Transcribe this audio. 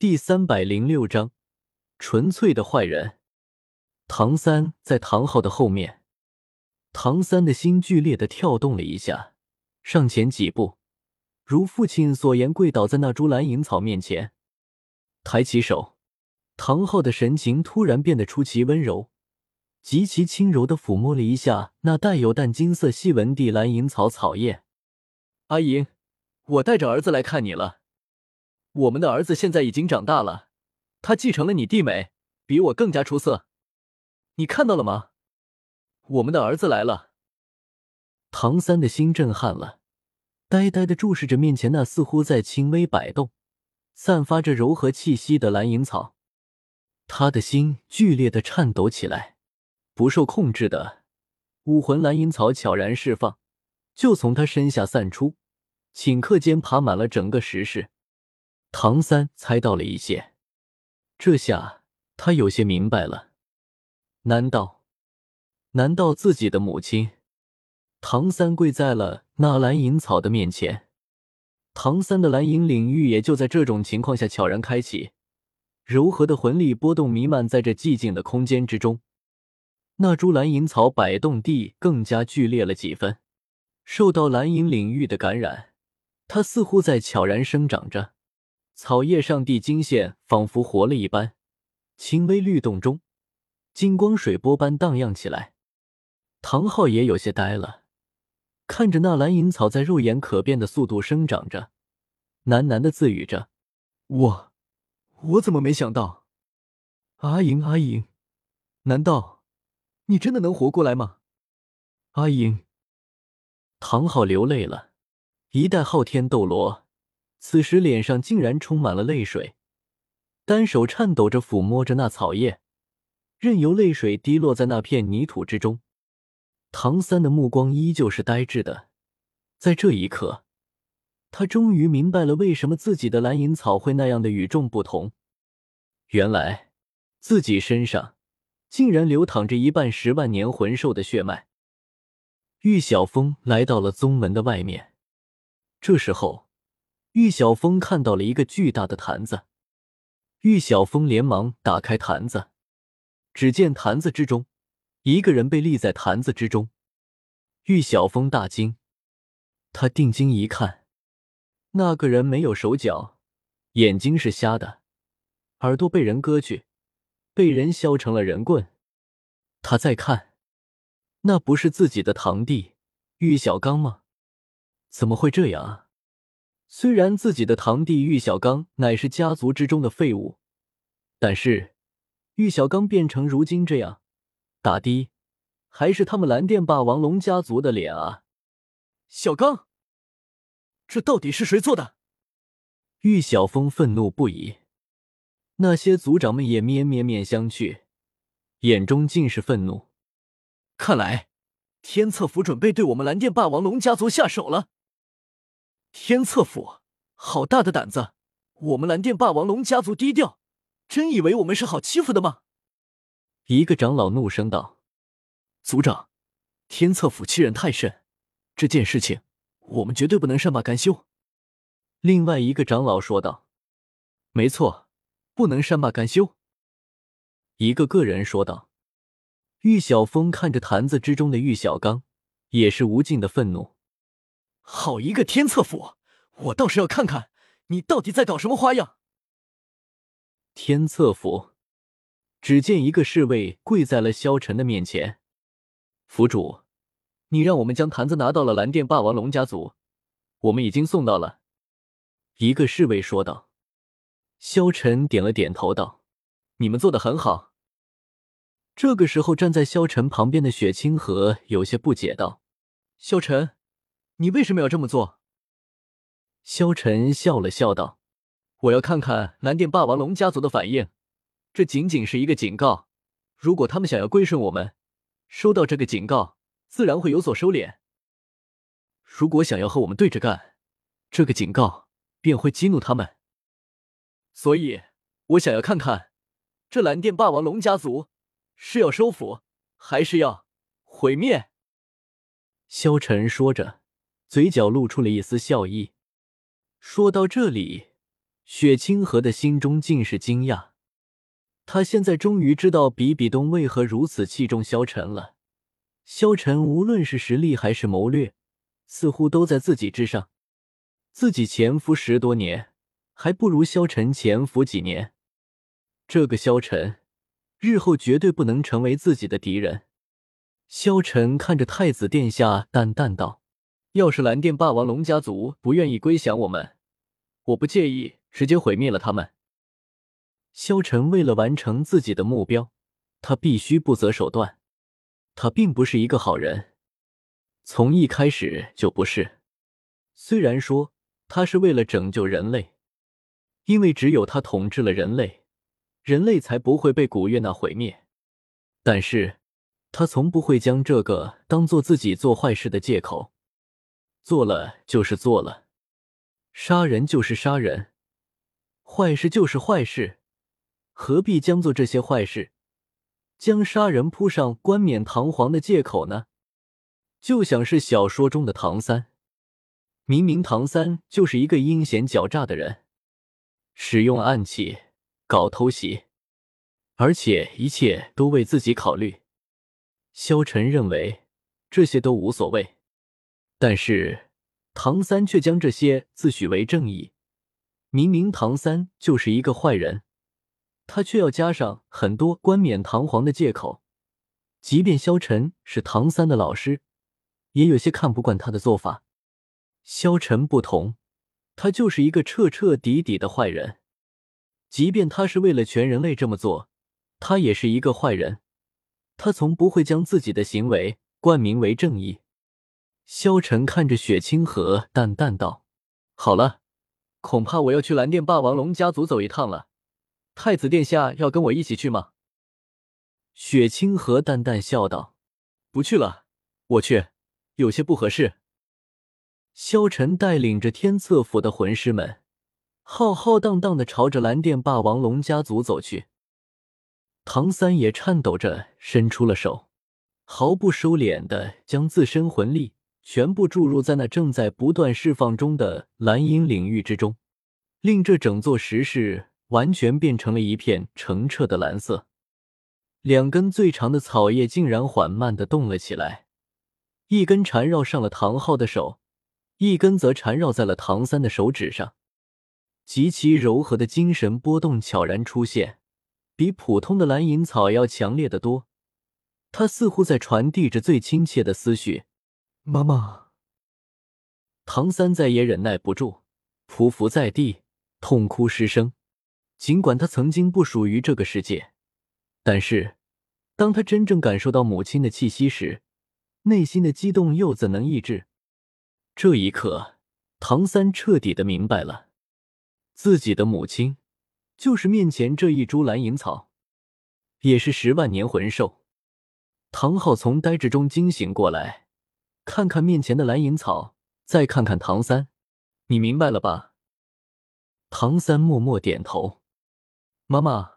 第三百零六章，纯粹的坏人。唐三在唐昊的后面，唐三的心剧烈的跳动了一下，上前几步，如父亲所言，跪倒在那株蓝银草面前，抬起手。唐昊的神情突然变得出奇温柔，极其轻柔的抚摸了一下那带有淡金色细纹地蓝银草草叶。阿银，我带着儿子来看你了。我们的儿子现在已经长大了，他继承了你弟美，比我更加出色。你看到了吗？我们的儿子来了。唐三的心震撼了，呆呆的注视着面前那似乎在轻微摆动、散发着柔和气息的蓝银草，他的心剧烈的颤抖起来，不受控制的武魂蓝银草悄然释放，就从他身下散出，顷刻间爬满了整个石室。唐三猜到了一些，这下他有些明白了。难道，难道自己的母亲？唐三跪在了那蓝银草的面前，唐三的蓝银领域也就在这种情况下悄然开启，柔和的魂力波动弥漫在这寂静的空间之中。那株蓝银草摆动地更加剧烈了几分，受到蓝银领域的感染，它似乎在悄然生长着。草叶上地金线仿佛活了一般，轻微律动中，金光水波般荡漾起来。唐昊也有些呆了，看着那蓝银草在肉眼可辨的速度生长着，喃喃的自语着：“我，我怎么没想到？阿莹，阿莹，难道你真的能活过来吗？”阿莹，唐昊流泪了，一代昊天斗罗。此时脸上竟然充满了泪水，单手颤抖着抚摸着那草叶，任由泪水滴落在那片泥土之中。唐三的目光依旧是呆滞的，在这一刻，他终于明白了为什么自己的蓝银草会那样的与众不同。原来，自己身上竟然流淌着一半十万年魂兽的血脉。玉晓峰来到了宗门的外面，这时候。玉晓峰看到了一个巨大的坛子，玉晓峰连忙打开坛子，只见坛子之中，一个人被立在坛子之中。玉晓峰大惊，他定睛一看，那个人没有手脚，眼睛是瞎的，耳朵被人割去，被人削成了人棍。他再看，那不是自己的堂弟玉小刚吗？怎么会这样啊？虽然自己的堂弟玉小刚乃是家族之中的废物，但是玉小刚变成如今这样，打的还是他们蓝电霸王龙家族的脸啊！小刚，这到底是谁做的？玉小峰愤怒不已，那些族长们也面面面相觑，眼中尽是愤怒。看来天策府准备对我们蓝电霸王龙家族下手了。天策府，好大的胆子！我们蓝电霸王龙家族低调，真以为我们是好欺负的吗？一个长老怒声道：“族长，天策府欺人太甚，这件事情我们绝对不能善罢甘休。”另外一个长老说道：“没错，不能善罢甘休。”一个个人说道：“玉小峰看着坛子之中的玉小刚，也是无尽的愤怒。”好一个天策府！我倒是要看看你到底在搞什么花样。天策府，只见一个侍卫跪在了萧晨的面前。府主，你让我们将坛子拿到了蓝电霸王龙家族，我们已经送到了。一个侍卫说道。萧晨点了点头，道：“你们做的很好。”这个时候，站在萧晨旁边的雪清河有些不解，道：“萧晨。”你为什么要这么做？萧晨笑了笑道：“我要看看蓝电霸王龙家族的反应。这仅仅是一个警告，如果他们想要归顺我们，收到这个警告，自然会有所收敛；如果想要和我们对着干，这个警告便会激怒他们。所以，我想要看看，这蓝电霸王龙家族是要收服，还是要毁灭。”萧晨说着。嘴角露出了一丝笑意。说到这里，雪清河的心中尽是惊讶，他现在终于知道比比东为何如此器重萧晨了。萧晨无论是实力还是谋略，似乎都在自己之上。自己潜伏十多年，还不如萧晨潜伏几年。这个萧晨，日后绝对不能成为自己的敌人。萧晨看着太子殿下，淡淡道：“要是蓝电霸王龙家族不愿意归降我们，我不介意。”直接毁灭了他们。萧晨为了完成自己的目标，他必须不择手段。他并不是一个好人，从一开始就不是。虽然说他是为了拯救人类，因为只有他统治了人类，人类才不会被古月娜毁灭。但是，他从不会将这个当做自己做坏事的借口。做了就是做了，杀人就是杀人。坏事就是坏事，何必将做这些坏事，将杀人铺上冠冕堂皇的借口呢？就像是小说中的唐三，明明唐三就是一个阴险狡诈的人，使用暗器搞偷袭，而且一切都为自己考虑。萧晨认为这些都无所谓，但是唐三却将这些自诩为正义。明明唐三就是一个坏人，他却要加上很多冠冕堂皇的借口。即便萧晨是唐三的老师，也有些看不惯他的做法。萧晨不同，他就是一个彻彻底底的坏人。即便他是为了全人类这么做，他也是一个坏人。他从不会将自己的行为冠名为正义。萧晨看着雪清河，淡淡道：“好了。”恐怕我要去蓝电霸王龙家族走一趟了，太子殿下要跟我一起去吗？雪清河淡淡笑道：“不去了，我去，有些不合适。”萧晨带领着天策府的魂师们，浩浩荡荡的朝着蓝电霸王龙家族走去。唐三也颤抖着伸出了手，毫不收敛的将自身魂力。全部注入在那正在不断释放中的蓝银领域之中，令这整座石室完全变成了一片澄澈的蓝色。两根最长的草叶竟然缓慢的动了起来，一根缠绕上了唐昊的手，一根则缠绕在了唐三的手指上。极其柔和的精神波动悄然出现，比普通的蓝银草要强烈的多。它似乎在传递着最亲切的思绪。妈妈，唐三再也忍耐不住，匍匐在地，痛哭失声。尽管他曾经不属于这个世界，但是当他真正感受到母亲的气息时，内心的激动又怎能抑制？这一刻，唐三彻底的明白了，自己的母亲就是面前这一株蓝银草，也是十万年魂兽。唐昊从呆滞中惊醒过来。看看面前的蓝银草，再看看唐三，你明白了吧？唐三默默点头。妈妈，